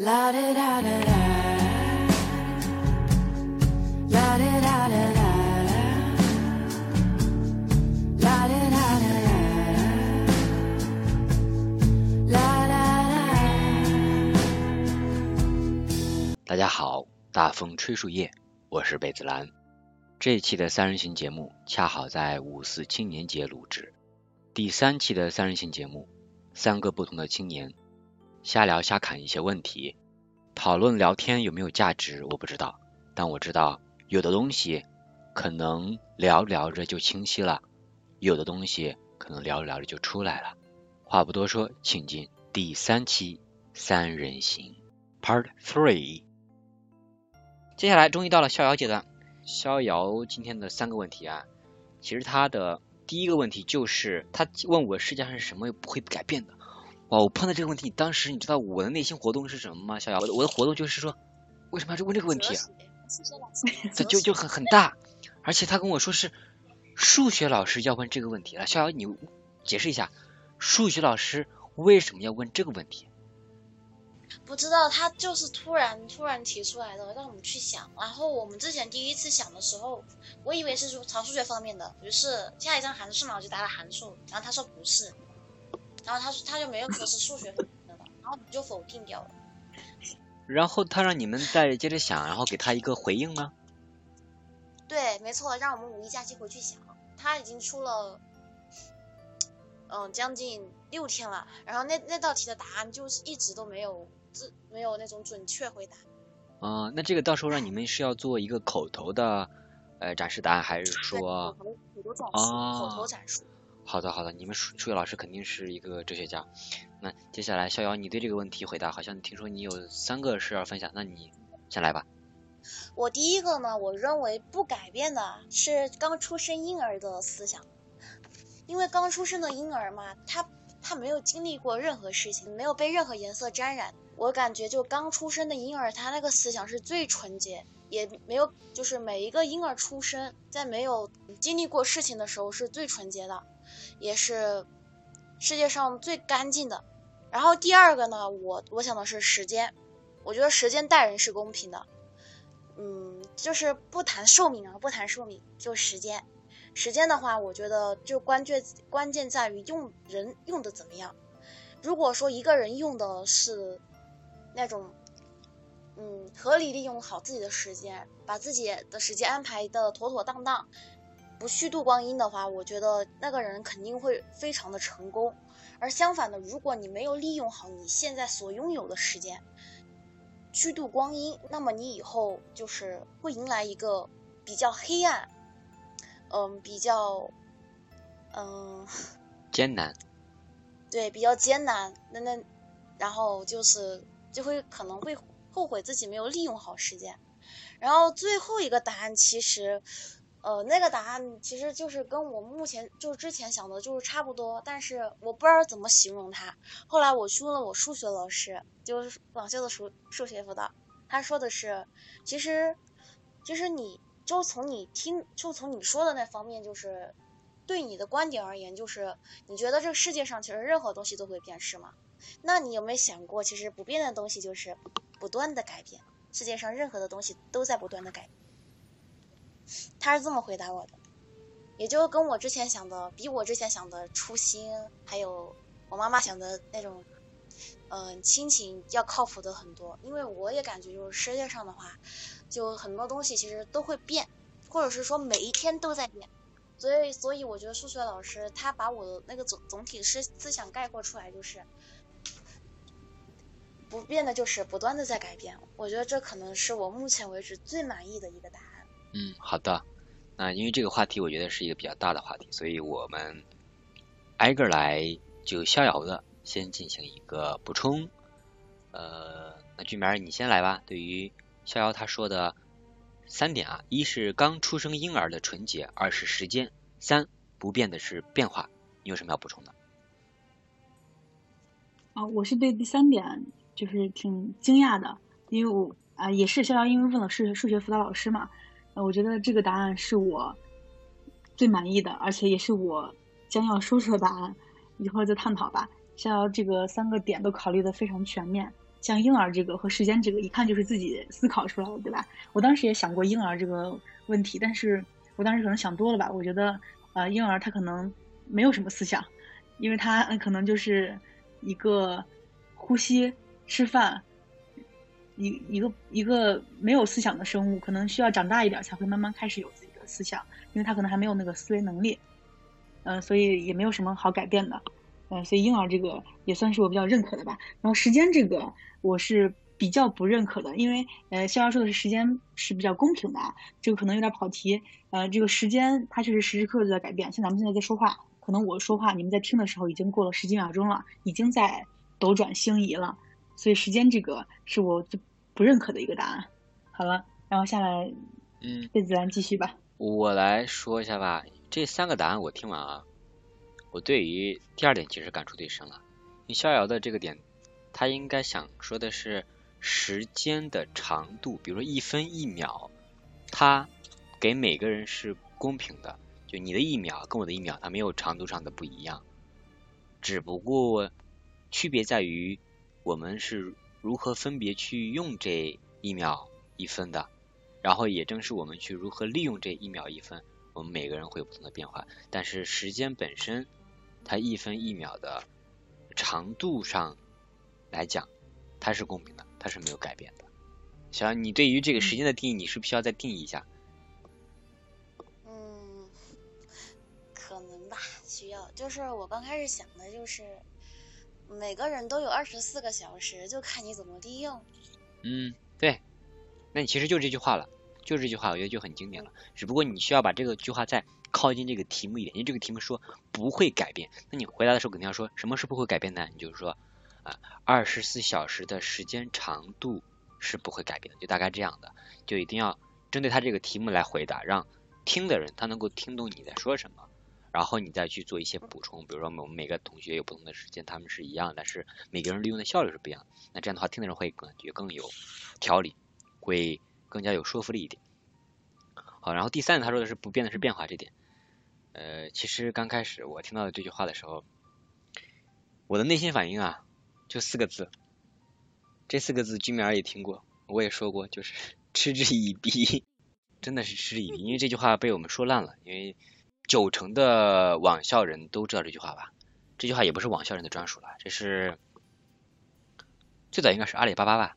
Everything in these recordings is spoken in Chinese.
La da da da da. La da da da da. La da da da da. La da da. 大家好，大风吹树叶，我是贝子兰。这一期的三人行节目恰好在五四青年节录制。第三期的三人行节目，三个不同的青年瞎聊瞎侃一些问题，讨论聊天有没有价值，我不知道，但我知道有的东西可能聊着聊着就清晰了，有的东西可能聊着聊着就出来了。话不多说，请进第三期三人行 Part Three。接下来终于到了逍遥阶段，逍遥今天的三个问题啊，其实他的第一个问题就是他问我世界上是什么不会改变的。哇，我碰到这个问题，当时你知道我的内心活动是什么吗？逍遥，我的我的活动就是说，为什么要问这个问题啊？这就就很很大，而且他跟我说是数学老师要问这个问题了。逍遥，你解释一下，数学老师为什么要问这个问题？不知道，他就是突然突然提出来的，让我们去想。然后我们之前第一次想的时候，我以为是说朝数学方面的，于是下一张函数嘛，我就答了函数，然后他说不是，然后他说他就没有说是数学方面的，然后你就否定掉了。然后他让你们再接着想，然后给他一个回应吗？对，没错，让我们五一假期回去想。他已经出了，嗯，将近六天了，然后那那道题的答案就是一直都没有自没有那种准确回答。啊、那这个到时候让你们是要做一个口头的呃展示答案，还是说口头口头展示，哦口头展示。好的好的，你们数数学老师肯定是一个哲学家。那接下来逍遥，你对这个问题回答，好像听说你有三个是要分享，那你先来吧。我第一个呢，我认为不改变的是刚出生婴儿的思想，因为刚出生的婴儿嘛，他他没有经历过任何事情，没有被任何颜色沾染。我感觉就刚出生的婴儿，他那个思想是最纯洁，也没有就是每一个婴儿出生在没有经历过事情的时候是最纯洁的，也是世界上最干净的。然后第二个呢，我我想的是时间，我觉得时间待人是公平的。嗯，就是不谈寿命啊，不谈寿命，就时间。时间的话，我觉得就关键关键在于用人用的怎么样。如果说一个人用的是那种，嗯，合理利用好自己的时间，把自己的时间安排的妥妥当当，不虚度光阴的话，我觉得那个人肯定会非常的成功。而相反的，如果你没有利用好你现在所拥有的时间，虚度光阴，那么你以后就是会迎来一个比较黑暗，嗯，比较，嗯，艰难，对，比较艰难，那那，然后就是就会可能会后悔自己没有利用好时间。然后最后一个答案其实，呃，那个答案其实就是跟我目前就是之前想的就是差不多，但是我不知道怎么形容它。后来我去问了我数学老师，就是广修的数数学辅导，他说的是，其实，其实你就从你听，就从你说的那方面，就是对你的观点而言，就是你觉得这个世界上其实任何东西都会变，是吗？那你有没有想过，其实不变的东西就是不断的改变，世界上任何的东西都在不断的改变。他是这么回答我的，也就跟我之前想的，比我之前想的初心，还有我妈妈想的那种，嗯、亲情要靠谱的很多。因为我也感觉，就是世界上的话，就很多东西其实都会变，或者是说每一天都在变。所以，所以我觉得数学老师他把我的那个总总体思思想概括出来，就是不变的，就是不断的在改变。我觉得这可能是我目前为止最满意的一个答案。嗯，好的。那因为这个话题，我觉得是一个比较大的话题，所以我们挨个儿来就逍遥的先进行一个补充。呃，那俊明儿你先来吧。对于逍遥他说的三点啊，一是刚出生婴儿的纯洁，二是时间，三不变的是变化。你有什么要补充的？啊，我是对第三点就是挺惊讶的，因为我啊也是逍遥，因为问了数学数学辅导老师嘛，我觉得这个答案是我最满意的，而且也是我将要说出的答案，一会再探讨吧。逍遥这个三个点都考虑的非常全面，像婴儿这个和时间这个，一看就是自己思考出来的，对吧？我当时也想过婴儿这个问题，但是我当时可能想多了吧？我觉得，呃，婴儿他可能没有什么思想，因为他可能就是一个呼吸、吃饭，一一个一个没有思想的生物，可能需要长大一点才会慢慢开始有自己的思想，因为他可能还没有那个思维能力，呃，所以也没有什么好改变的。呃，所以婴儿这个也算是我比较认可的吧。然后时间这个我是比较不认可的，因为呃，逍遥说的是时间是比较公平的，这个可能有点跑题。呃，这个时间它确实时时刻刻在改变，像咱们现在在说话，可能我说话你们在听的时候已经过了十几秒钟了，已经在斗转星移了。所以时间这个是我最不认可的一个答案。好了，然后下来嗯，贝子兰继续吧。我来说一下吧。这三个答案我听完啊，我对于第二点其实感触最深了。你逍遥的这个点，他应该想说的是时间的长度，比如说一分一秒，它给每个人是公平的。就你的一秒跟我的一秒，它没有长度上的不一样，只不过区别在于我们是如何分别去用这一秒一分的，然后也正是我们去如何利用这一秒一分，我们每个人会有不同的变化。但是时间本身，它一分一秒的长度上来讲，它是公平的，它是没有改变的。小杨，你对于这个时间的定义，你是不是需要再定义一下？嗯，可能吧，需要。就是我刚开始想的就是，每个人都有二十四个小时，就看你怎么利用。嗯，对，那你其实就这句话了，就这句话，我觉得就很经典了。只不过你需要把这个句话再靠近这个题目一点，因为这个题目说不会改变，那你回答的时候肯定要说什么是不会改变的？你就是说啊，二十四小时的时间长度是不会改变的，就大概这样的，就一定要针对他这个题目来回答，让听的人他能够听懂你在说什么。然后你再去做一些补充，比如说我们每个同学有不同的时间，他们是一样，但是每个人利用的效率是不一样的。那这样的话，听的人会感觉更有条理，会更加有说服力一点。好，然后第三，他说的是不变的是变化这点。呃，其实刚开始我听到这句话的时候，我的内心反应啊，就四个字，这四个字居民儿也听过，我也说过，就是 嗤之以鼻，真的是嗤之以鼻，因为这句话被我们说烂了，因为九成的网校人都知道这句话吧？这句话也不是网校人的专属了，这是最早应该是阿里巴巴吧？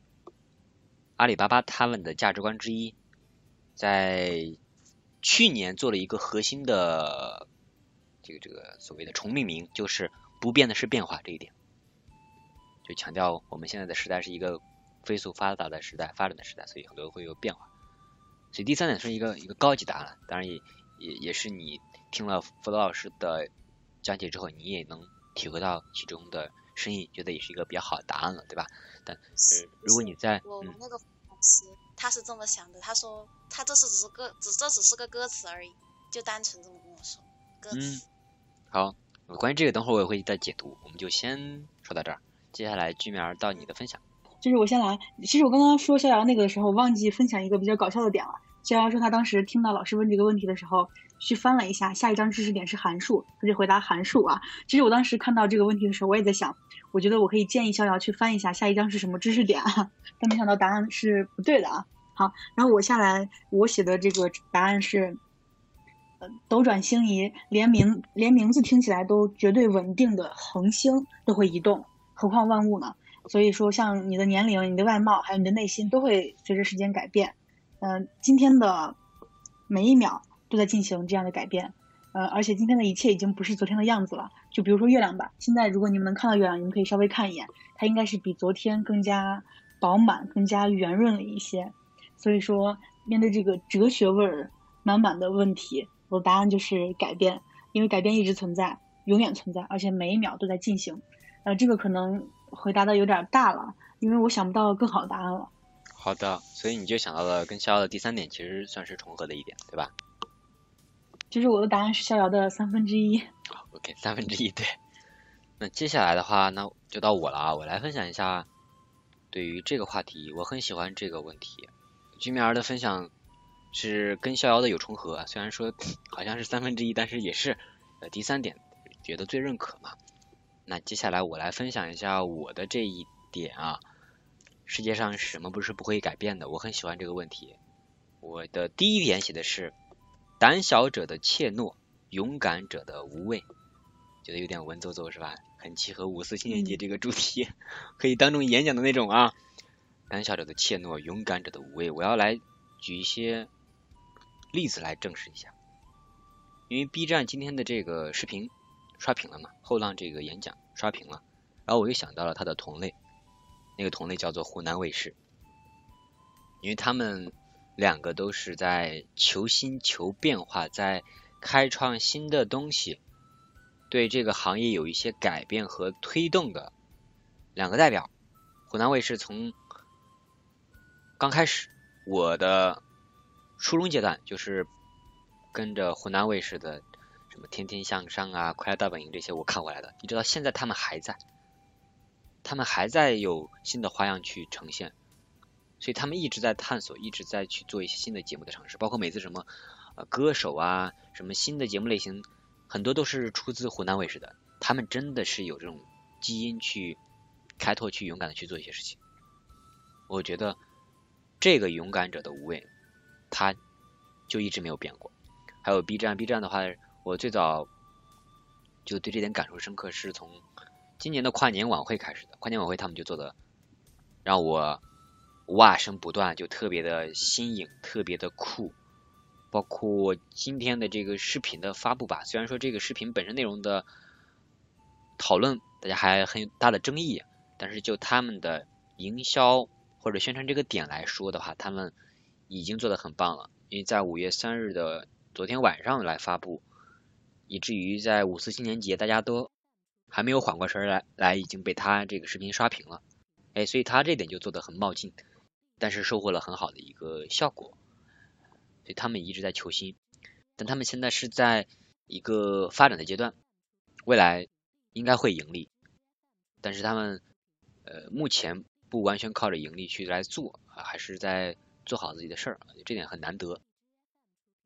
阿里巴巴他们的价值观之一，在去年做了一个核心的这个这个所谓的重命名，就是不变的是变化这一点，就强调我们现在的时代是一个飞速发达的时代，发展的时代，所以很多会有变化。所以第三点是一个一个高级答案，当然也也也是你听了辅导老师的讲解之后，你也能体会到其中的深意，觉得也是一个比较好的答案了，对吧？但呃，如果你在我们那个老师他是这么想的，他说他这是只是歌，只这只是个歌词而已，就单纯这么跟我说，歌嗯词。好，关于这个等会儿我也会再解读，我们就先说到这儿。接下来居民儿到你的分享。就是我先来。其实我刚刚说逍遥那个的时候，忘记分享一个比较搞笑的点了。逍遥说他当时听到老师问这个问题的时候，去翻了一下，下一张知识点是函数，他就回答函数啊。其实我当时看到这个问题的时候，我也在想，我觉得我可以建议逍遥去翻一下下一张是什么知识点啊，但没想到答案是不对的啊。好，然后我下来我写的这个答案是，呃，斗转星移，连名连名字听起来都绝对稳定的恒星都会移动，何况万物呢？所以说，像你的年龄、你的外貌，还有你的内心，都会随着时间改变。嗯、今天的每一秒都在进行这样的改变。呃，而且今天的一切已经不是昨天的样子了。就比如说月亮吧，现在如果你们能看到月亮，你们可以稍微看一眼，它应该是比昨天更加饱满、更加圆润了一些。所以说，面对这个哲学味儿满满的问题，我的答案就是改变，因为改变一直存在，永远存在，而且每一秒都在进行。呃，这个可能回答的有点大了，因为我想不到更好的答案了。好的，所以你就想到了跟逍遥的第三点，其实算是重合的一点，对吧？就是我的答案是逍遥的三分之一。好，OK，三分之一对。那接下来的话，那就到我了啊，我来分享一下对于这个话题，我很喜欢这个问题。居民儿的分享是跟逍遥的有重合，虽然说好像是三分之一，但是也是呃第三点觉得最认可嘛。那接下来我来分享一下我的这一点啊，世界上什么不是不会改变的？我很喜欢这个问题。我的第一点写的是胆小者的怯懦，勇敢者的无畏，觉得有点文绉绉是吧？很契合五四青年节这个主题，可以当众演讲的那种啊。胆小者的怯懦，勇敢者的无畏。我要来举一些例子来证实一下。因为 B 站今天的这个视频刷屏了嘛，后浪这个演讲刷屏了，然后我又想到了它的同类，那个同类叫做湖南卫视，因为他们两个都是在求新求变化，在开创新的东西。对这个行业有一些改变和推动的两个代表，湖南卫视从刚开始我的初中阶段就是跟着湖南卫视的什么《天天向上》啊、《快乐大本营》这些我看过来的，一直到现在他们还在，他们还在有新的花样去呈现，所以他们一直在探索，一直在去做一些新的节目的尝试，包括每次什么呃歌手啊，什么新的节目类型。很多都是出自湖南卫视的，他们真的是有这种基因去开拓、去勇敢的去做一些事情。我觉得这个勇敢者的无畏，他就一直没有变过。还有 B 站，B 站的话，我最早就对这点感受深刻，是从今年的跨年晚会开始的。跨年晚会他们就做的让我哇声不断，就特别的新颖，特别的酷。包括今天的这个视频的发布吧，虽然说这个视频本身内容的讨论大家还很有大的争议，但是就他们的营销或者宣传这个点来说的话，他们已经做的很棒了。因为在五月三日的昨天晚上来发布，以至于在五四青年节大家都还没有缓过神来，来已经被他这个视频刷屏了。哎，所以他这点就做的很冒进，但是收获了很好的一个效果。所以他们一直在求新，但他们现在是在一个发展的阶段，未来应该会盈利，但是他们呃目前不完全靠着盈利去来做啊，还是在做好自己的事儿，这点很难得，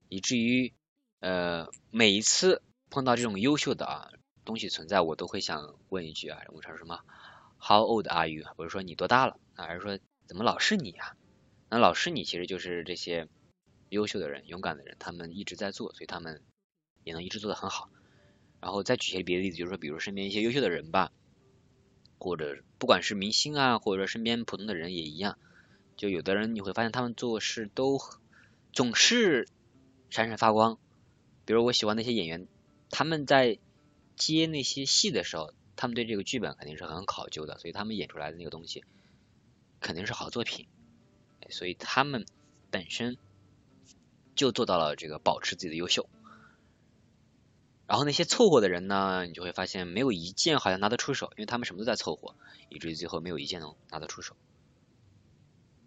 以至于呃每一次碰到这种优秀的啊东西存在，我都会想问一句啊，我说什么 How old are you？不是说你多大了啊，而是说怎么老是你呀？那老是你其实就是这些。优秀的人、勇敢的人，他们一直在做，所以他们也能一直做得很好。然后再举些别的例子，就是说，比如身边一些优秀的人吧，或者不管是明星啊，或者说身边普通的人也一样。就有的人你会发现，他们做事都总是闪闪发光。比如我喜欢那些演员，他们在接那些戏的时候，他们对这个剧本肯定是很考究的，所以他们演出来的那个东西肯定是好作品。所以他们本身。就做到了这个保持自己的优秀，然后那些凑合的人呢，你就会发现没有一件好像拿得出手，因为他们什么都在凑合，以至于最后没有一件能拿得出手。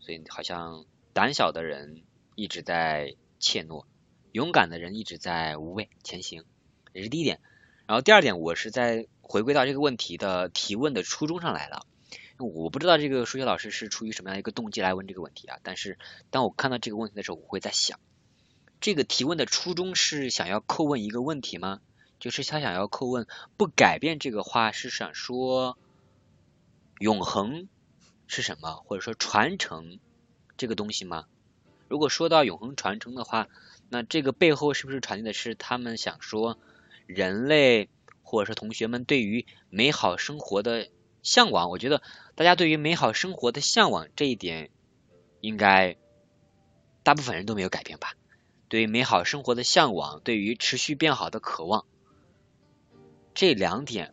所以好像胆小的人一直在怯懦，勇敢的人一直在无畏前行，这是第一点。然后第二点，我是在回归到这个问题的提问的初衷上来了。我不知道这个数学老师是出于什么样一个动机来问这个问题啊，但是当我看到这个问题的时候，我会在想。这个提问的初衷是想要叩问一个问题吗？就是他想要叩问，不改变这个话是想说永恒是什么，或者说传承这个东西吗？如果说到永恒传承的话，那这个背后是不是传递的是他们想说人类或者是同学们对于美好生活的向往？我觉得大家对于美好生活的向往这一点，应该大部分人都没有改变吧。对于美好生活的向往，对于持续变好的渴望，这两点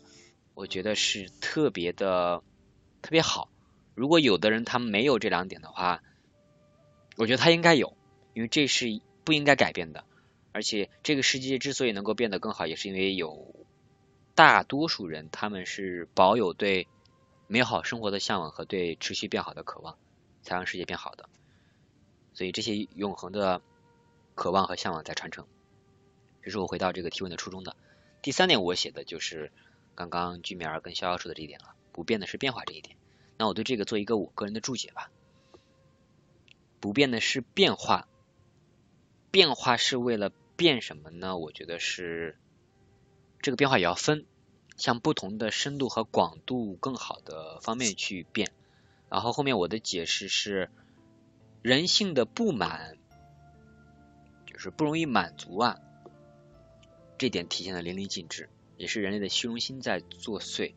我觉得是特别的特别好。如果有的人他没有这两点的话，我觉得他应该有，因为这是不应该改变的。而且这个世界之所以能够变得更好，也是因为有大多数人他们是保有对美好生活的向往和对持续变好的渴望，才让世界变好的。所以这些永恒的。渴望和向往在传承，这是我回到这个提问的初衷的。第三点，我写的就是刚刚居米儿跟逍遥说的这一点了，不变的是变化这一点。那我对这个做一个我个人的注解吧。不变的是变化，变化是为了变什么呢？我觉得是这个变化也要分，向不同的深度和广度更好的方面去变。然后后面我的解释是，人性的不满就是不容易满足啊，这点体现的淋漓尽致，也是人类的虚荣心在作祟。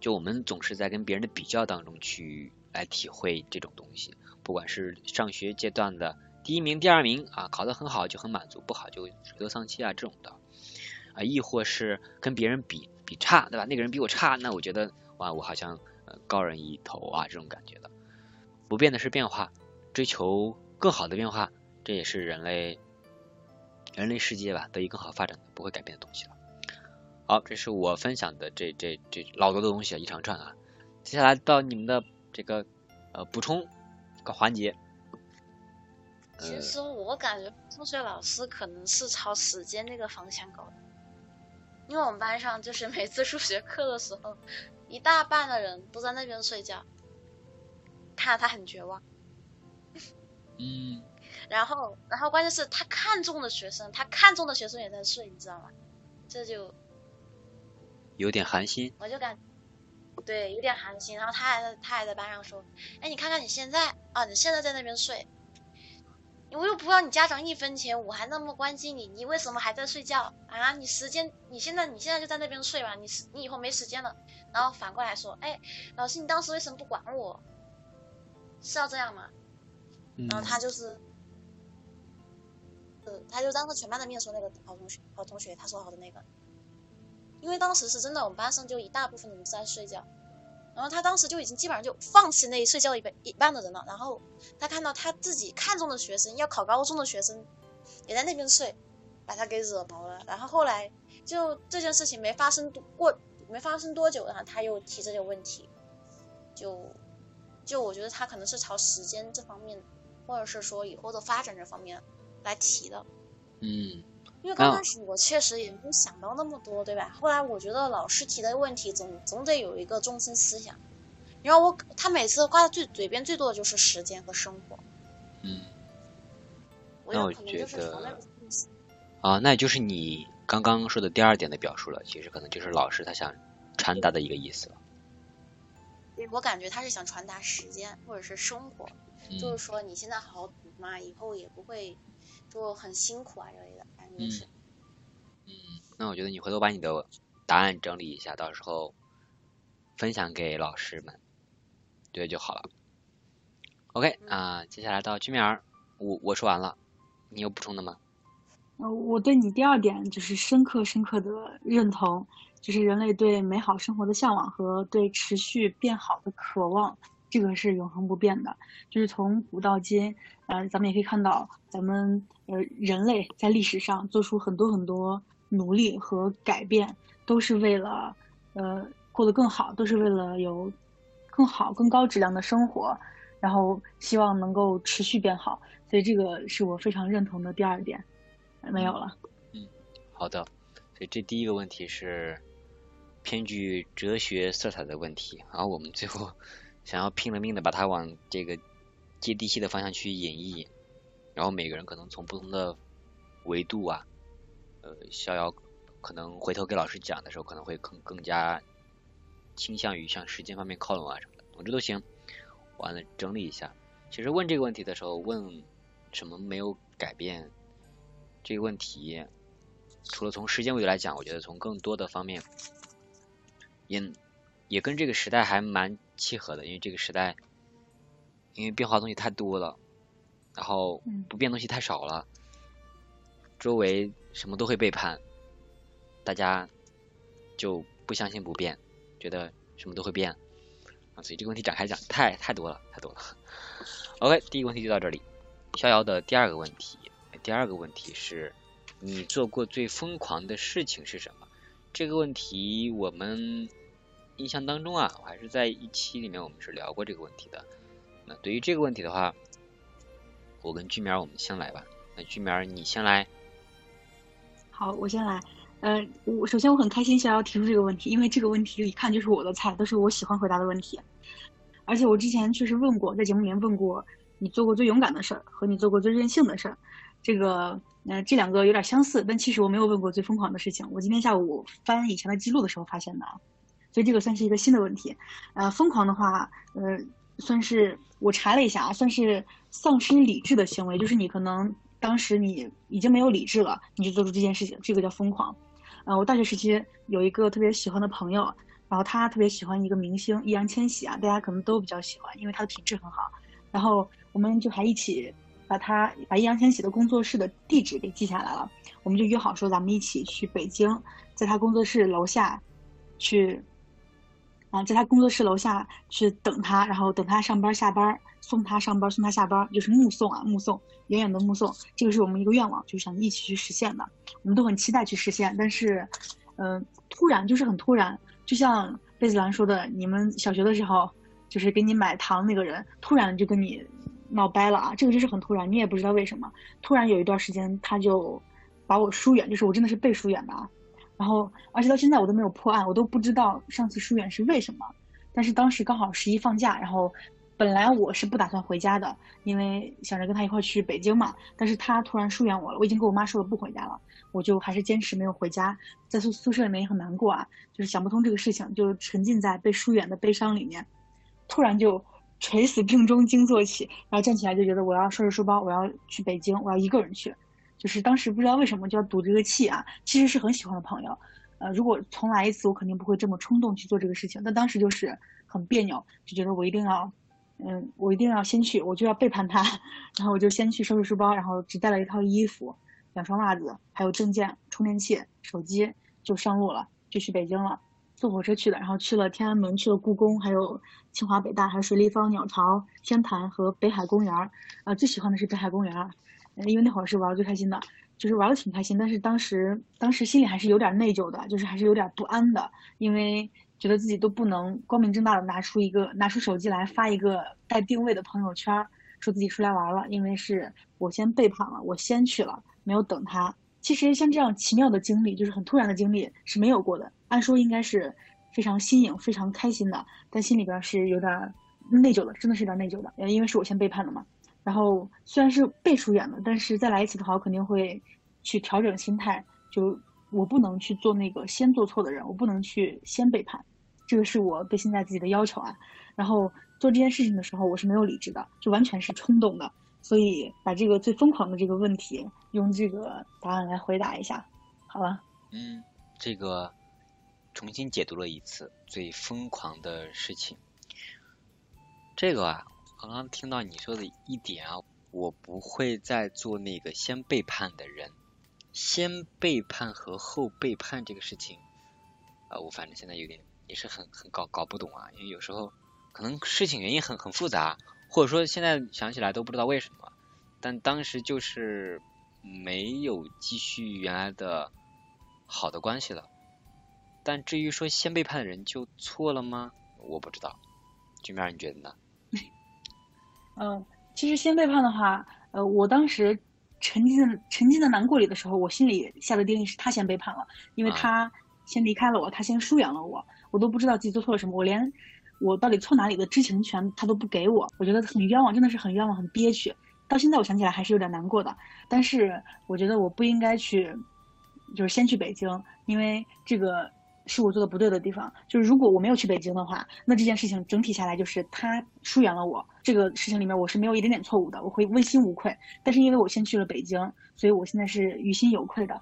就我们总是在跟别人的比较当中去来体会这种东西，不管是上学阶段的第一名、第二名啊，考得很好就很满足，不好就垂头丧气啊这种的啊，亦或是跟别人比比差，对吧？那个人比我差，那我觉得哇，我好像高人一头啊这种感觉的。不变的是变化，追求更好的变化，这也是人类人类世界吧得以更好发展的不会改变的东西了。好，这是我分享的这这这老多的东西啊，一长串啊。接下来到你们的这个呃补充个环节。呃其实我感觉数学老师可能是朝时间那个方向搞的，因为我们班上就是每次数学课的时候，一大半的人都在那边睡觉，看着他很绝望。嗯 然后，然后关键是他看中的学生，他看中的学生也在睡，你知道吗？这就有点寒心。我就感，对，有点寒心。然后他还在他还在班上说：“哎，你看看你现在啊，你现在在那边睡，我又不要你家长一分钱，我还那么关心你，你为什么还在睡觉啊？你时间，你现在你现在就在那边睡吧，你时你以后没时间了。”然后反过来说：“哎，老师，你当时为什么不管我？是要这样吗？”嗯然后他就是，呃，他就当着全班的面说那个好同学，好同学，他说好的那个，因为当时是真的，我们班上就一大部分人都在睡觉，然后他当时就已经基本上就放弃那一睡觉一半一半的人了，然后他看到他自己看中的学生，要考高中的学生也在那边睡，把他给惹毛了，然后后来就这件事情没发生过，没发生多久，然后他又提这个问题，就就我觉得他可能是朝时间这方面。或者是说以后的发展这方面来提的，嗯。因为刚开始我确实也没有想到那么多，对吧？后来我觉得老师提的问题总总得有一个中心思想，然后我他每次挂在最嘴边最多的就是时间和生活，嗯。我那我觉得啊，那也就是你刚刚说的第二点的表述了，其实可能就是老师他想传达的一个意思了。对我感觉他是想传达时间或者是生活，就嗯是说你现在好好读嘛，以后也不会就很辛苦啊之类的，反正就是。嗯，那我觉得你回头把你的答案整理一下，到时候分享给老师们，对就好了。OK 啊、接下来到君明儿，我我说完了，你有补充的吗？呃，我对你第二点就是深刻深刻的认同，就是人类对美好生活的向往和对持续变好的渴望，这个是永恒不变的。就是从古到今，呃，咱们也可以看到，咱们呃人类在历史上做出很多很多努力和改变，都是为了呃过得更好，都是为了有更好、更高质量的生活，然后希望能够持续变好。所以这个是我非常认同的第二点。没有了。嗯好的，所以这第一个问题是偏具哲学色彩的问题，然后我们最后想要拼了命的把它往这个接地气的方向去演绎，然后每个人可能从不同的维度啊，呃，逍遥可能回头给老师讲的时候，可能会更更加倾向于向时间方面靠拢啊什么的，总之都行。完了整理一下，其实问这个问题的时候，问什么没有改变这个问题，除了从时间维度来讲，我觉得从更多的方面，也也跟这个时代还蛮契合的，因为这个时代，因为变化东西太多了，然后嗯不变东西太少了，周围什么都会背叛，大家就不相信不变，觉得什么都会变啊，所以这个问题展开讲太太多了，太多了。OK，第一个问题就到这里。逍遥的第二个问题，第二个问题是你做过最疯狂的事情是什么？这个问题我们印象当中啊，我还是在一期里面我们是聊过这个问题的。那对于这个问题的话，我跟居苗我们先来吧。那居苗你先来。好，我先来。呃，我首先我很开心逍遥提出这个问题，因为这个问题一看就是我的菜，都是我喜欢回答的问题。而且我之前确实问过，在节目里面问过，你做过最勇敢的事儿和你做过最任性的事儿，这个呃这两个有点相似，但其实我没有问过最疯狂的事情。我今天下午翻以前的记录的时候发现的，所以这个算是一个新的问题。呃，疯狂的话，呃，算是我查了一下啊，算是丧失理智的行为，就是你可能当时你已经没有理智了，你就做出这件事情，这个叫疯狂。呃，我大学时期有一个特别喜欢的朋友，然后他特别喜欢一个明星易烊千玺啊，大家可能都比较喜欢，因为他的品质很好。然后我们就还一起把他把易烊千玺的工作室的地址给记下来了，我们就约好说咱们一起去北京，在他工作室楼下去，啊，在他工作室楼下去等他，然后等他上班下班，送他上班送他下班，就是目送啊，目送，远远的目送，这个是我们一个愿望，就是想一起去实现的，我们都很期待去实现，但是，嗯、突然就是很突然，就像贝子兰说的，你们小学的时候，就是给你买糖那个人，突然就跟你闹掰了啊，这个就是很突然，你也不知道为什么，突然有一段时间他就把我疏远，就是我真的是被疏远的啊。然后，而且到现在我都没有破案，我都不知道上次疏远是为什么。但是当时刚好十一放假，然后本来我是不打算回家的，因为想着跟他一块去北京嘛。但是他突然疏远我了，我已经跟我妈说了不回家了，我就还是坚持没有回家，在宿宿舍里面也很难过啊，就是想不通这个事情，就沉浸在被疏远的悲伤里面。突然就垂死病中惊坐起，然后站起来就觉得我要收拾书包，我要去北京，我要一个人去。就是当时不知道为什么就要赌这个气啊，其实是很喜欢的朋友，呃，如果重来一次，我肯定不会这么冲动去做这个事情。但当时就是很别扭，就觉得我一定要，嗯，我一定要先去，我就要背叛他，然后我就先去收拾书包，然后只带了一套衣服、两双袜子，还有证件、充电器、手机，就上路了，就去北京了。坐火车去的，然后去了天安门，去了故宫，还有清华、北大，还有水立方、鸟巢、天坛和北海公园儿。呃，最喜欢的是北海公园儿，因为那会儿是玩儿最开心的，就是玩的挺开心。但是当时当时心里还是有点内疚的，就是还是有点不安的，因为觉得自己都不能光明正大的拿出一个拿出手机来发一个带定位的朋友圈，说自己出来玩了，因为是我先背叛了，我先去了，没有等他。其实像这样奇妙的经历，就是很突然的经历是没有过的。按说应该是非常新颖、非常开心的，但心里边是有点内疚的，真的是有点内疚的。因为是我先背叛的嘛。然后虽然是被疏远的，但是再来一次的话，我肯定会去调整心态，就我不能去做那个先做错的人，我不能去先背叛，这个是我对现在自己的要求啊。然后做这件事情的时候，我是没有理智的，就完全是冲动的。所以把这个最疯狂的这个问题用这个答案来回答一下，好吧？嗯，这个重新解读了一次最疯狂的事情。这个啊，刚刚听到你说的一点啊，我不会再做那个先背叛的人。先背叛和后背叛这个事情，啊、我反正现在有点也是很很搞搞不懂啊，因为有时候可能事情原因很很复杂，或者说现在想起来都不知道为什么，但当时就是没有继续原来的好的关系了。但至于说先背叛的人就错了吗？我不知道，君面你觉得呢？嗯，其实先背叛的话，呃，我当时沉浸在沉浸在难过里的时候，我心里下的定义是他先背叛了，因为啊他先离开了我，他先疏远了我，我都不知道自己做错了什么，我连我到底错哪里的知情权他都不给我，我觉得很冤枉，真的是很冤枉，很憋屈。到现在我想起来还是有点难过的，但是我觉得我不应该去，就是先去北京，因为这个是我做的不对的地方。就是如果我没有去北京的话，那这件事情整体下来就是他疏远了我，这个事情里面我是没有一点点错误的，我会问心无愧。但是因为我先去了北京，所以我现在是于心有愧的。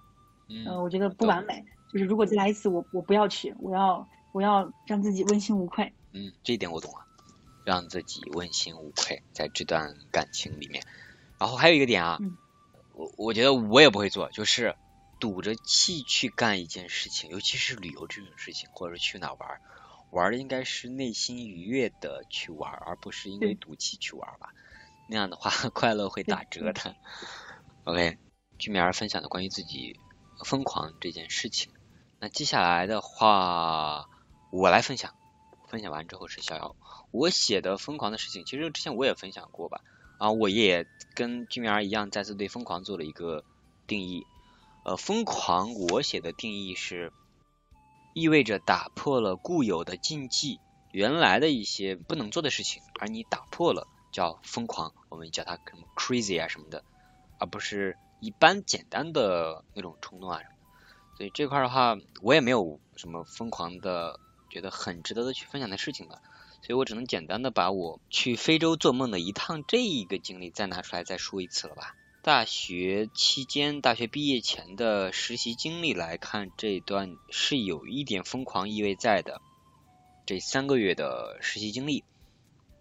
嗯，呃，我觉得不完美，就是如果再来一次，我我不要去，我要我要让自己问心无愧。嗯，这一点我懂了，让自己问心无愧，在这段感情里面。然后还有一个点啊，嗯我我觉得我也不会做，就是赌着气去干一件事情，尤其是旅游这种事情，或者去哪玩儿，玩儿的应该是内心愉悦的去玩儿，而不是因为赌气去玩儿吧。那样的话，快乐会打折的。OK，居米儿分享的关于自己疯狂这件事情。那接下来的话，我来分享。分享完之后是逍遥。我写的疯狂的事情，其实之前我也分享过吧。啊，我也跟居米儿一样，再次对疯狂做了一个定义。呃，疯狂我写的定义是，意味着打破了固有的禁忌，原来的一些不能做的事情，而你打破了，叫疯狂。我们叫它什么 crazy 啊什么的，而不是一般简单的那种冲动啊什么的。所以这块的话，我也没有什么疯狂的觉得很值得的去分享的事情了。所以我只能简单的把我去非洲做梦的一趟这一个经历再拿出来再说一次了吧。大学期间，大学毕业前的实习经历来看，这段是有一点疯狂意味在的。这三个月的实习经历，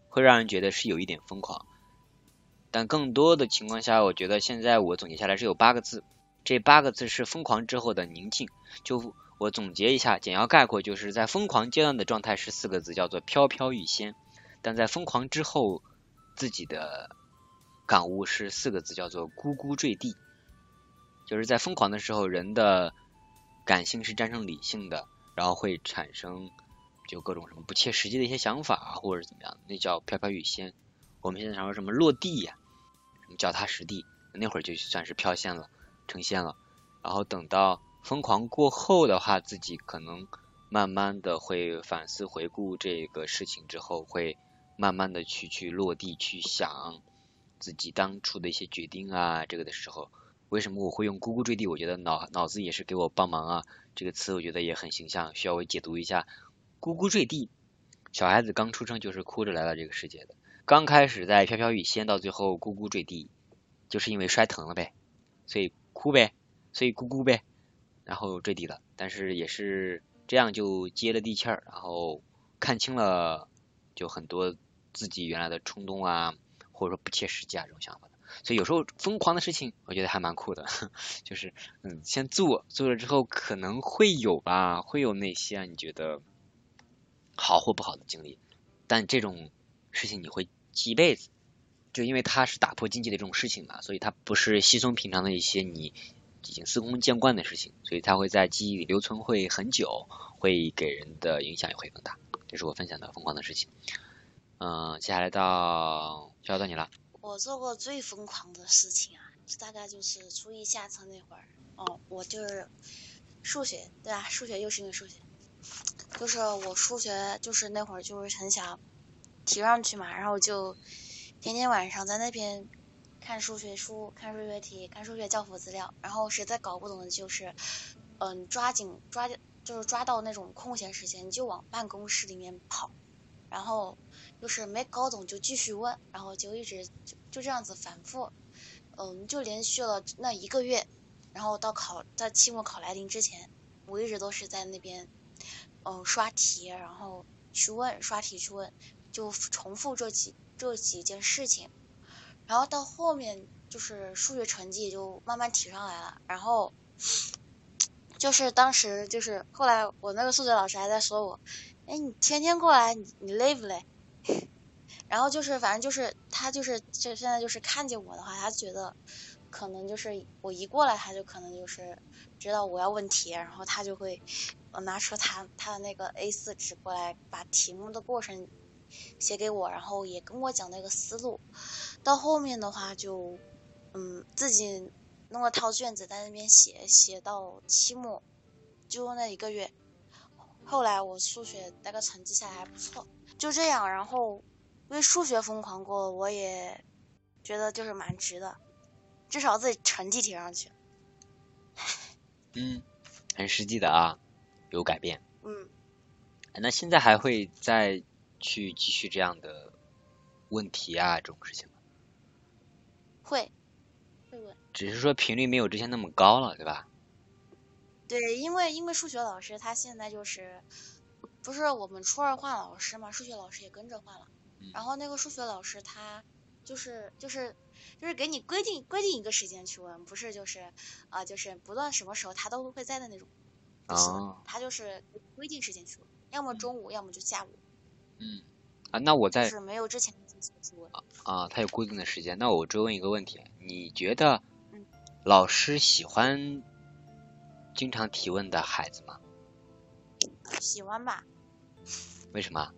会让人觉得是有一点疯狂。但更多的情况下，我觉得现在我总结下来是有八个字，这八个字是疯狂之后的宁静。就我总结一下，简要概括，就是在疯狂阶段的状态是四个字，叫做飘飘欲仙；但在疯狂之后，自己的感悟是四个字，叫做咕咕坠地。就是在疯狂的时候，人的感性是战胜理性的，然后会产生就各种什么不切实际的一些想法，或者怎么样，那叫飘飘欲仙。我们现在常说什么落地呀、什么脚踏实地，那会儿就算是飘仙了，成仙了。然后等到疯狂过后的话，自己可能慢慢的会反思回顾这个事情之后，会慢慢的去去落地去想自己当初的一些决定啊，这个的时候，为什么我会用咕咕坠地？我觉得脑脑子也是给我帮忙啊，这个词我觉得也很形象，需要我解读一下。咕咕坠地，小孩子刚出生就是哭着来到这个世界的。刚开始在飘飘欲仙，到最后咕咕坠地，就是因为摔疼了呗，所以哭呗，所以咕咕呗，然后坠地了。但是也是这样就接了地气儿，然后看清了就很多自己原来的冲动啊，或者说不切实际啊这种想法的。所以有时候疯狂的事情，我觉得还蛮酷的，就是嗯，先做，做了之后可能会有吧，会有那些你觉得好或不好的经历，但这种事情你会。记一辈子，就因为它是打破禁忌的这种事情嘛，所以它不是稀松平常的一些你已经司空见惯的事情，所以它会在记忆里留存会很久，会给人的影响也会更大。这是我分享的疯狂的事情。嗯，接下来到交到你了。我做过最疯狂的事情啊，大概就是初一下册那会儿，哦，我就是数学，对吧？数学又是因为数学，就是我数学就是那会儿就是很想。提上去嘛，然后就天天晚上在那边看数学书、看数学题、看数学教辅资料，然后实在搞不懂的就是，嗯，抓紧抓就是抓到那种空闲时间你就往办公室里面跑，然后就是没搞懂就继续问，然后就一直就就这样子反复，嗯，就连续了那一个月，然后到考在期末考来临之前，我一直都是在那边，嗯，刷题，然后去问，刷题去问。就重复这几这几件事情，然后到后面就是数学成绩就慢慢提上来了。然后 就是当时就是后来我那个数学老师还在说我，哎，你天天过来，你你累不累？然后就是反正就是他就是就现在就是看见我的话，他觉得可能就是我一过来，他就可能就是知道我要问题，然后他就会拿出他他的那个 A 四纸过来，把题目的过程。写给我，然后也跟我讲那个思路。到后面的话，就嗯自己弄了套卷子在那边写，写到期末，就那一个月。后来我数学那个成绩下来还不错，就这样。然后因为数学疯狂过，我也觉得就是蛮值的，至少自己成绩提上去。嗯，很实际的啊，有改变。嗯，那现在还会再。去继续这样的问题啊，这种事情吗？会，会问。只是说频率没有之前那么高了，对吧？对，因为因为数学老师他现在就是，不是我们初二换老师嘛，数学老师也跟着换了。然后那个数学老师他就是就是就是给你规定规定一个时间去问，不是就是啊就是不论什么时候他都会在的那种。哦。他就是规定时间去问，要么中午，要么就下午。嗯，啊，那我在就是没有之前啊啊，他有固定的时间。那我追问一个问题，你觉得老师喜欢经常提问的孩子吗？喜欢吧。为什么？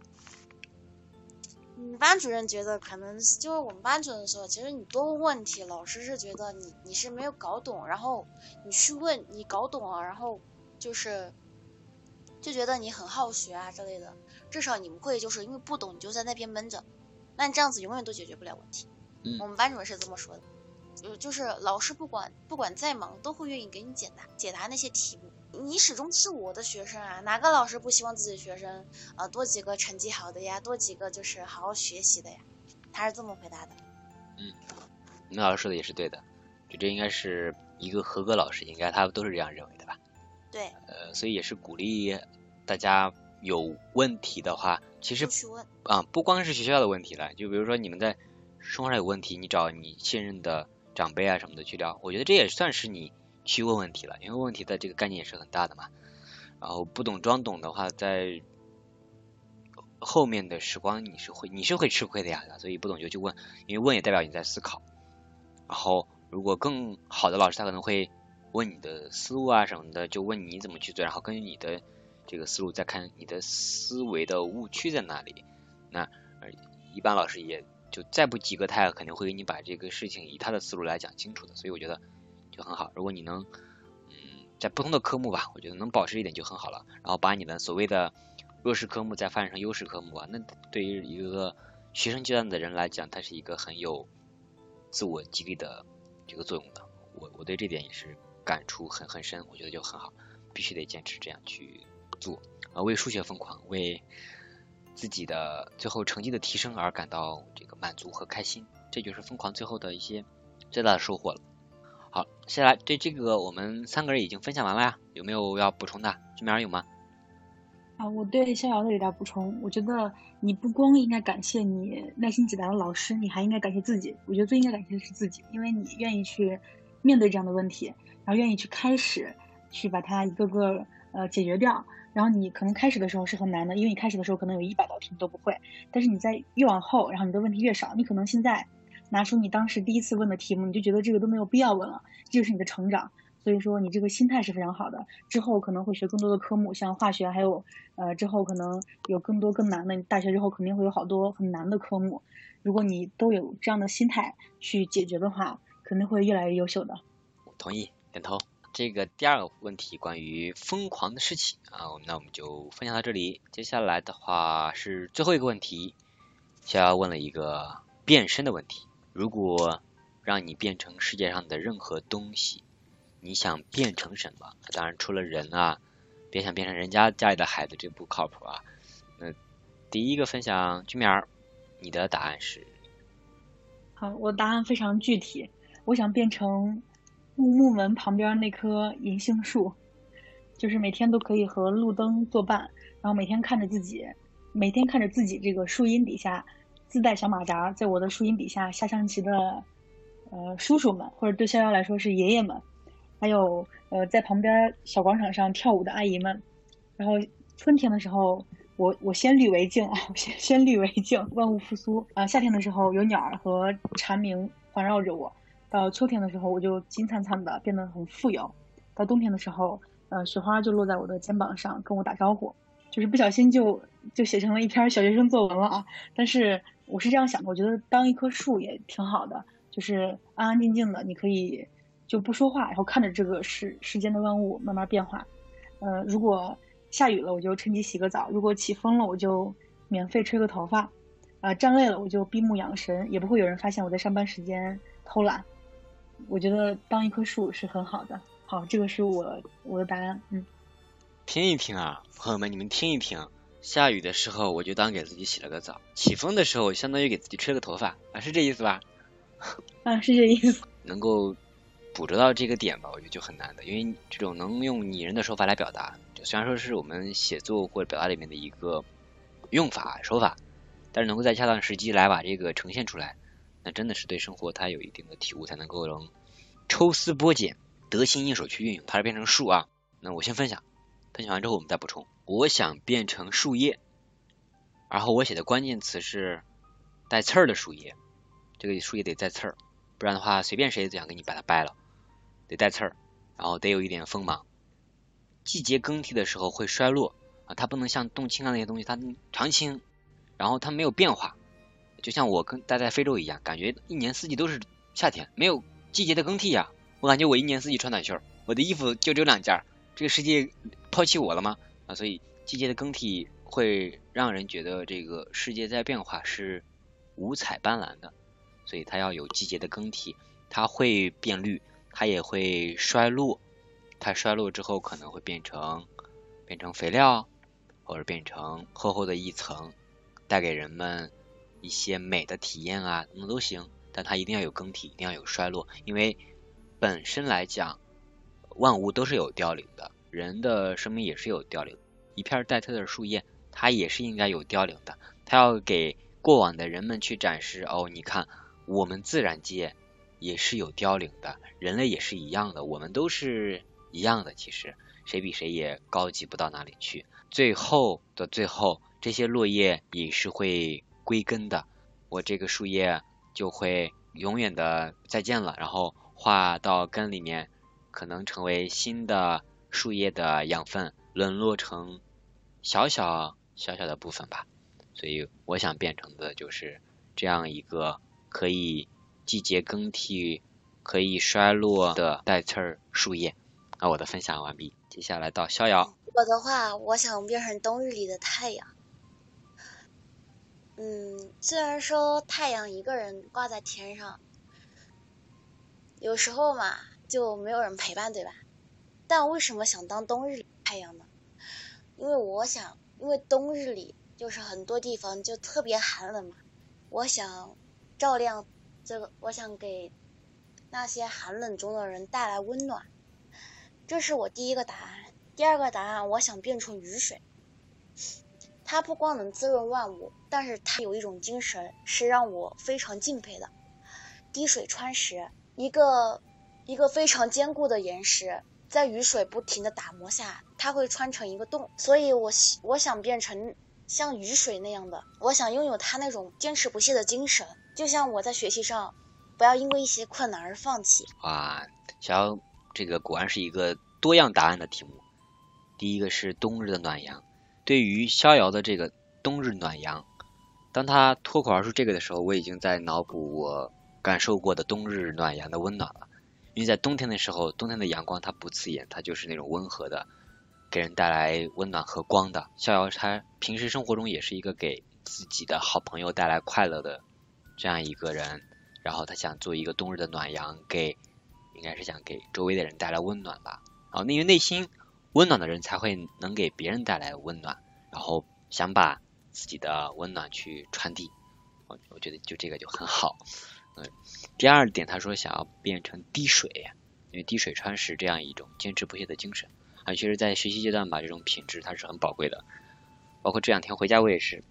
嗯，班主任觉得可能就是我们班主任说，其实你多问问题，老师是觉得你你是没有搞懂，然后你去问，你搞懂了，然后就是就觉得你很好学啊之类的。至少你们会就是因为不懂你就在那边闷着，那你这样子永远都解决不了问题。嗯，我们班主任是这么说的，就就是老师不管不管再忙都会愿意给你解答解答那些题目，你始终是我的学生啊，哪个老师不希望自己学生呃多几个成绩好的呀，多几个就是好好学习的呀？他是这么回答的。你们老师说的也是对的，就这应该是一个合格老师，应该他都是这样认为的吧？对，呃，所以也是鼓励大家有问题的话，其实就去问。啊，不光是学校的问题了，就比如说你们在生活上有问题，你找你信任的长辈啊什么的去聊，我觉得这也算是你去问问题了，因为问题的这个概念也是很大的嘛。然后不懂装懂的话，在后面的时光你是会你是会吃亏的呀，所以不懂就去问，因为问也代表你在思考。然后如果更好的老师，他可能会问你的思路啊什么的，就问你怎么去做，然后根据你的这个思路再看你的思维的误区在哪里。那一般老师也就再不及格，他也肯定会给你把这个事情以他的思路来讲清楚的。所以我觉得就很好。如果你能嗯在不同的科目吧，我觉得能保持一点就很好了。然后把你的所谓的弱势科目再发展成优势科目啊，那对于一个学生阶段的人来讲，它是一个很有自我激励的这个作用的。我我对这点也是感触很很深，我觉得就很好，必须得坚持这样去做啊，为数学疯狂，为自己的最后成绩的提升而感到这个满足和开心，这就是疯狂最后的一些最大的收获了。好，接下来对这个我们三个人已经分享完了呀，有没有要补充的？这边有吗？啊，我对逍遥的有点补充。我觉得你不光应该感谢你耐心解答的老师，你还应该感谢自己。我觉得最应该感谢的是自己，因为你愿意去面对这样的问题，然后愿意去开始去把它一个个呃解决掉。然后你可能开始的时候是很难的，因为你开始的时候可能有一百道题你都不会，但是你在越往后，然后你的问题越少，你可能现在拿出你当时第一次问的题目，你就觉得这个都没有必要问了，这就是你的成长。所以说你这个心态是非常好的，之后可能会学更多的科目，像化学，还有呃之后可能有更多更难的，你大学之后肯定会有好多很难的科目，如果你都有这样的心态去解决的话，肯定会越来越优秀的。同意，点头。这个第二个问题关于疯狂的事情啊，那我们就分享到这里。接下来的话是最后一个问题，逍遥问了一个变身的问题：如果让你变成世界上的任何东西，你想变成什么？当然除了人啊，别想变成人家家里的孩子，这不靠谱啊。那第一个分享居民儿，你的答案是？好，我答案非常具体，我想变成木木门旁边那棵银杏树，就是每天都可以和路灯作伴，然后每天看着自己，每天看着自己这个树荫底下自带小马扎，在我的树荫底下下象棋的呃叔叔们，或者对逍遥来说是爷爷们，还有呃在旁边小广场上跳舞的阿姨们，然后春天的时候。我我先绿为敬啊，先先绿为敬，万物复苏啊。夏天的时候有鸟儿和蝉鸣环绕着我，到秋天的时候我就金灿灿的变得很富有，到冬天的时候，呃，雪花就落在我的肩膀上跟我打招呼，就是不小心就就写成了一篇小学生作文了啊。但是我是这样想的，我觉得当一棵树也挺好的，就是安安静静的，你可以就不说话，然后看着这个世世间的万物慢慢变化。呃，如果下雨了，我就趁机洗个澡；如果起风了，我就免费吹个头发。啊、站累了，我就闭目养神，也不会有人发现我在上班时间偷懒。我觉得当一棵树是很好的。好，这个是我我的答案。嗯，听一听啊，朋友们，你们听一听。下雨的时候，我就当给自己洗了个澡；起风的时候，相当于给自己吹个头发啊，是这意思吧？啊，是这意思。能够捕捉到这个点吧，我觉得就很难的，因为这种能用拟人的手法来表达，就虽然说是我们写作或者表达里面的一个用法手法，但是能够在恰当时机来把这个呈现出来，那真的是对生活它有一定的体悟，才能够能抽丝剥茧，得心应手去运用，它是变成树啊。那我先分享，分享完之后我们再补充。我想变成树叶，然后我写的关键词是带刺儿的树叶，这个树叶得带刺儿，不然的话随便谁都想给你把它掰了，得带刺儿，然后得有一点锋芒。季节更替的时候会衰落啊，它不能像冻青啊那些东西，它常青，然后它没有变化，就像我跟待在非洲一样，感觉一年四季都是夏天，没有季节的更替呀。我感觉我一年四季穿短袖，我的衣服就只有两件，这个世界抛弃我了吗？啊，所以季节的更替会让人觉得这个世界在变化是五彩斑斓的，所以它要有季节的更替，它会变绿，它也会衰落，它衰落之后可能会变成变成肥料，或者变成厚厚的一层，带给人们一些美的体验啊，那都行。但它一定要有更替，一定要有衰落，因为本身来讲，万物都是有凋零的，人的生命也是有凋零。一片带刺的树叶，它也是应该有凋零的。它要给过往的人们去展示，哦，你看，我们自然界也是有凋零的，人类也是一样的，我们都是一样的。其实谁比谁也高级不到哪里去。最后的最后，这些落叶也是会归根的。我这个树叶就会永远的再见了，然后化到根里面，可能成为新的树叶的养分，沦落成小小小小的部分吧。所以我想变成的就是这样一个可以季节更替、可以衰落的带刺儿树叶。那我的分享完毕，接下来到逍遥。我的话，我想变成冬日里的太阳。嗯，虽然说太阳一个人挂在天上，有时候嘛就没有人陪伴，对吧？但为什么想当冬日太阳呢？因为我想，因为冬日里就是很多地方就特别寒冷嘛，我想照亮这个，我想给那些寒冷中的人带来温暖。这是我第一个答案。第二个答案，我想变成雨水。它不光能滋润万物，但是它有一种精神是让我非常敬佩的。滴水穿石，一个一个非常坚固的岩石，在雨水不停的打磨下，它会穿成一个洞。所以我我想变成像雨水那样的，我想拥有它那种坚持不懈的精神。就像我在学习上，不要因为一些困难而放弃。哇，小这个果然是一个多样答案的题目。第一个是冬日的暖阳，对于逍遥的这个冬日暖阳，当他脱口而出这个的时候，我已经在脑补我感受过的冬日暖阳的温暖了。因为在冬天的时候，冬天的阳光它不刺眼，它就是那种温和的，给人带来温暖和光的。逍遥他平时生活中也是一个给自己的好朋友带来快乐的这样一个人，然后他想做一个冬日的暖阳，给应该是想给周围的人带来温暖吧。然后因为内心。温暖的人才会能给别人带来温暖，然后想把自己的温暖去传递。我我觉得就这个就很好。嗯，第二点，他说想要变成滴水，因为滴水穿石这样一种坚持不懈的精神，啊，其实，在学习阶段吧，这种品质它是很宝贵的。包括这两天回家，我也是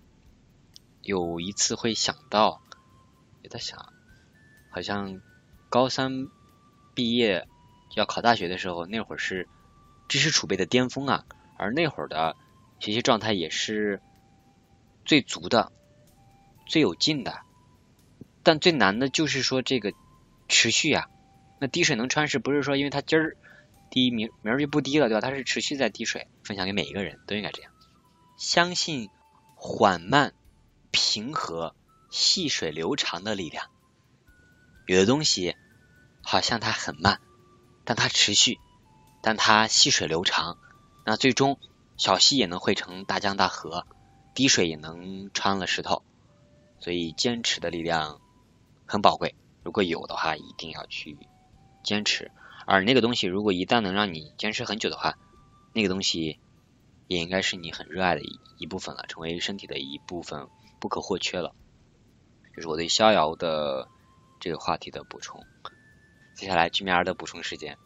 有一次会想到，也在想，好像高三毕业要考大学的时候，那会儿是。知识储备的巅峰啊，而那会儿的学习状态也是最足的、最有劲的。但最难的就是说这个持续啊。那滴水能穿石，不是说因为它今儿滴明明儿就不滴了，对吧？它是持续在滴水。分享给每一个人都应该这样，相信缓慢、平和、细水流长的力量。有的东西好像它很慢，但它持续。但它细水流长，那最终小溪也能汇成大江大河，滴水也能穿了石头，所以坚持的力量很宝贵。如果有的话，一定要去坚持。而那个东西，如果一旦能让你坚持很久的话，那个东西也应该是你很热爱的一一部分了，成为身体的一部分，不可或缺了。这是我对逍遥的这个话题的补充。接下来居民儿的补充时间。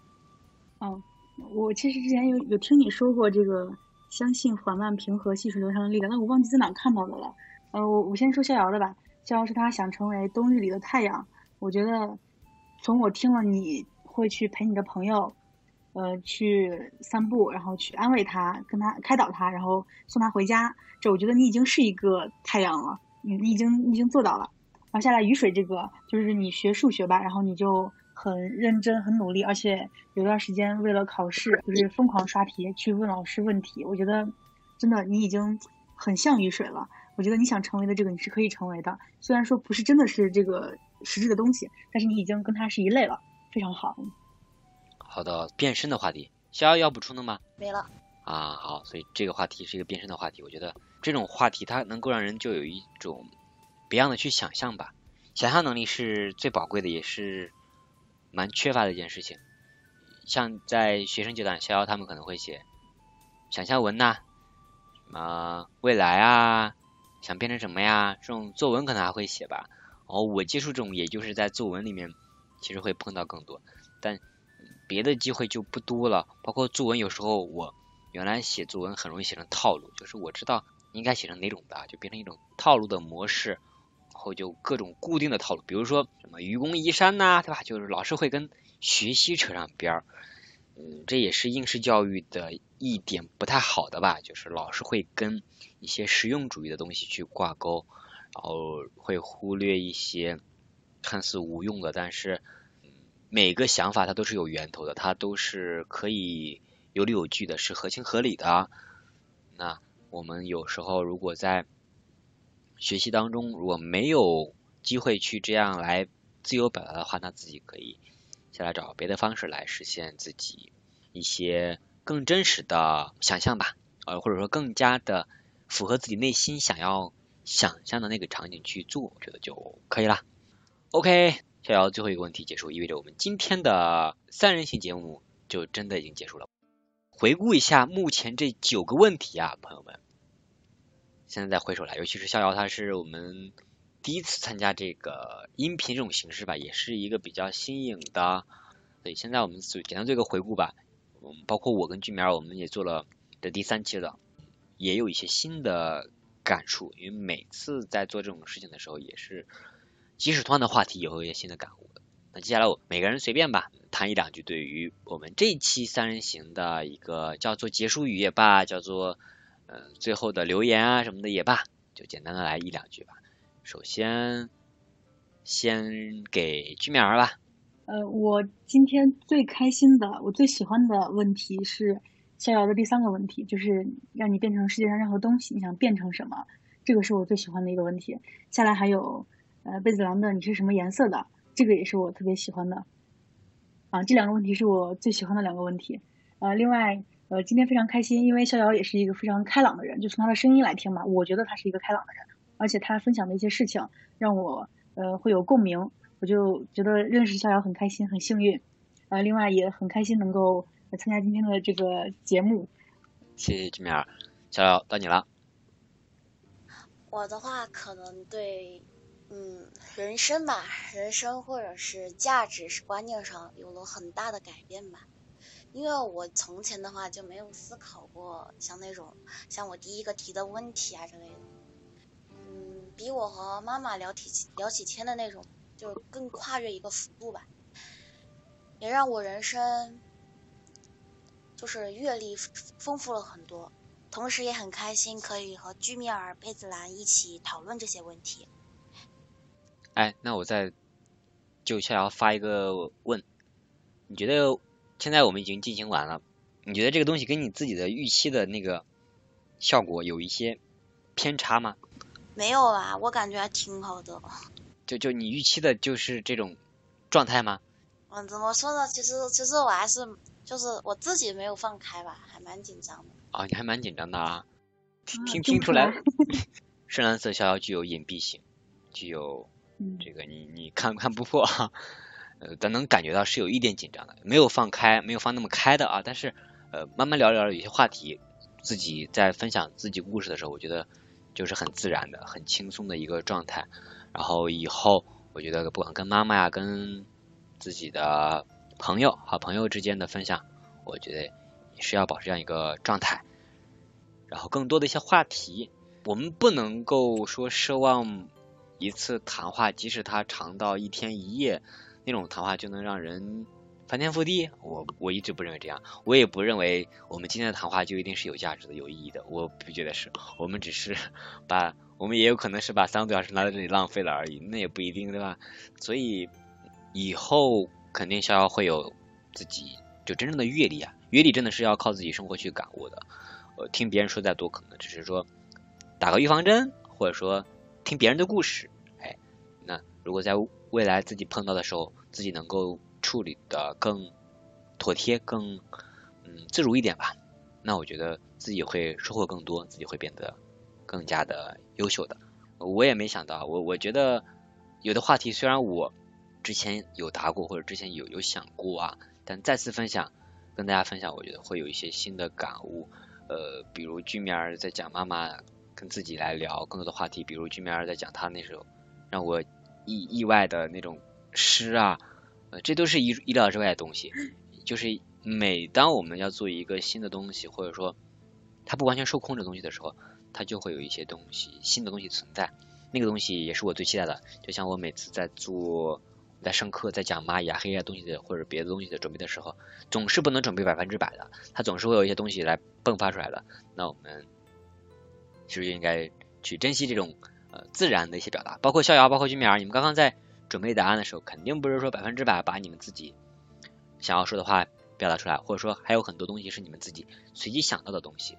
嗯。我其实之前有有听你说过这个相信缓慢平和细水流长的力量，但我忘记在哪看到的了。呃，我我先说逍遥的吧。逍遥是他想成为冬日里的太阳。我觉得从我听了你会去陪你的朋友，呃，去散步，然后去安慰他，跟他开导他，然后送他回家。这我觉得你已经是一个太阳了，你你已经已经做到了。然后下来雨水这个就是你学数学吧，然后你就。很认真，很努力，而且有段时间为了考试，就是疯狂刷题，去问老师问题。我觉得，真的你已经很像雨水了。我觉得你想成为的这个，你是可以成为的。虽然说不是真的是这个实质的东西，但是你已经跟它是一类了，非常好。好的，变身的话题，逍遥要补充的吗？没了。啊，好，所以这个话题是一个变身的话题。我觉得这种话题它能够让人就有一种别样的去想象吧。想象能力是最宝贵的，也是。蛮缺乏的一件事情，像在学生阶段，逍遥他们可能会写想象文呐、什么未来啊，想变成什么呀，这种作文可能还会写吧。然后我接触这种，也就是在作文里面，其实会碰到更多，但别的机会就不多了。包括作文，有时候我原来写作文很容易写成套路，就是我知道应该写成哪种的，就变成一种套路的模式，然后就各种固定的套路，比如说什么愚公移山呐、对吧？就是老师会跟学习扯上边儿。嗯，这也是应试教育的一点不太好的吧，就是老师会跟一些实用主义的东西去挂钩，然后会忽略一些看似无用的，但是每个想法它都是有源头的，它都是可以有理有据的，是合情合理的。那我们有时候如果在学习当中如果没有机会去这样来自由表达的话，那自己可以下来找别的方式来实现自己一些更真实的想象吧，呃，或者说更加的符合自己内心想要想象的那个场景去做，我觉得就可以了。OK，逍遥最后一个问题结束，意味着我们今天的三人行节目就真的已经结束了。回顾一下目前这九个问题啊，朋友们，现在再回首来，尤其是逍遥，他是我们第一次参加这个音频这种形式吧，也是一个比较新颖的。所以现在我们就简单做一个回顾吧。嗯，包括我跟俊苗，我们也做了这第三期了，也有一些新的感触。因为每次在做这种事情的时候，也是即使同样的话题，也会有一些新的感悟。那接下来我每个人随便吧，谈一两句对于我们这一期三人行的一个叫做结束语也罢，叫做呃最后的留言啊什么的也罢，就简单的来一两句吧。首先，先给居苗儿吧。呃，我今天最开心的，我最喜欢的问题是逍遥的第三个问题，就是让你变成世界上任何东西，你想变成什么？这个是我最喜欢的一个问题。下来还有呃贝子郎的你是什么颜色的？这个也是我特别喜欢的。啊，这两个问题是我最喜欢的两个问题。呃，另外呃今天非常开心，因为逍遥也是一个非常开朗的人，就从他的声音来听嘛，我觉得他是一个开朗的人，而且他分享的一些事情让我呃会有共鸣。我就觉得认识逍遥很开心，很幸运，呃，另外也很开心能够参加今天的这个节目。谢谢居苗儿，逍遥到你了。我的话可能对，嗯，人生吧，人生或者是价值是观念上有了很大的改变吧。因为我从前的话就没有思考过像那种像我第一个提的问题啊之类的，嗯，比我和妈妈聊起聊起天的那种，就更跨越一个幅度吧，也让我人生就是阅历丰富了很多。同时也很开心可以和居米尔、贝子兰一起讨论这些问题。哎，那我再就想要发一个问，你觉得现在我们已经进行完了，你觉得这个东西跟你自己的预期的那个效果有一些偏差吗？没有啊，我感觉还挺好的。就就你预期的就是这种状态吗？嗯，怎么说呢？其实其实我还是就是我自己没有放开吧，还蛮紧张的。哦，你还蛮紧张的啊，听啊听听出来 深蓝色逍遥具有隐蔽性，具有嗯这个你你看看不破啊，呃，但能感觉到是有一点紧张的，没有放开，没有放那么开的啊，但是呃，慢慢聊聊，有些话题，自己在分享自己故事的时候，我觉得就是很自然的、很轻松的一个状态。然后以后我觉得不管跟妈妈呀、跟自己的朋友、好朋友之间的分享，我觉得也是要保持这样一个状态。然后更多的一些话题，我们不能够说奢望一次谈话，即使它长到一天一夜，那种谈话就能让人翻天覆地。我我一直不认为这样，我也不认为我们今天的谈话就一定是有价值的、有意义的。我不觉得是，我们只是 把，我们也有可能是把三个多小时拿在这里浪费了而已，那也不一定，对吧？所以以后肯定逍遥会有自己就真正的阅历啊，阅历真的是要靠自己生活去感悟的。呃，听别人说再多，可能只是说打个预防针，或者说听别人的故事。哎，那如果在未来自己碰到的时候，自己能够处理的更妥帖、更嗯自如一点吧，那我觉得自己会收获更多，自己会变得更加的优秀的。我也没想到，我我觉得有的话题虽然我之前有答过，或者之前有有想过啊，但再次分享，跟大家分享，我觉得会有一些新的感悟。呃，比如居面儿在讲妈妈跟自己来聊更多的话题，比如居面儿在讲他那时候让我意意外的那种诗啊，呃，这都是意意料之外的东西。就是每当我们要做一个新的东西，或者说它不完全受控制的东西的时候，它就会有一些东西新的东西存在。那个东西也是我最期待的，就像我每次在做。在上课在讲蚂蚁啊、黑夜东西的或者别的东西的准备的时候，总是不能准备百分之百的，它总是会有一些东西来迸发出来的。那我们是不是应该去珍惜这种呃自然的一些表达？包括逍遥，包括居民儿，你们刚刚在准备答案的时候，肯定不是说百分之百把你们自己想要说的话表达出来，或者说还有很多东西是你们自己随机想到的东西，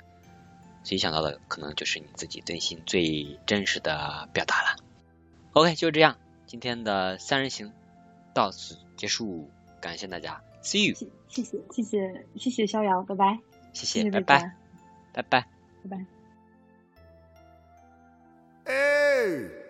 随机想到的可能就是你自己内心最真实的表达了。OK，就这样，今天的三人行。到此结束，感谢大家，See you，谢谢谢谢谢谢逍遥，拜拜，谢谢，拜拜，拜拜，拜拜。two.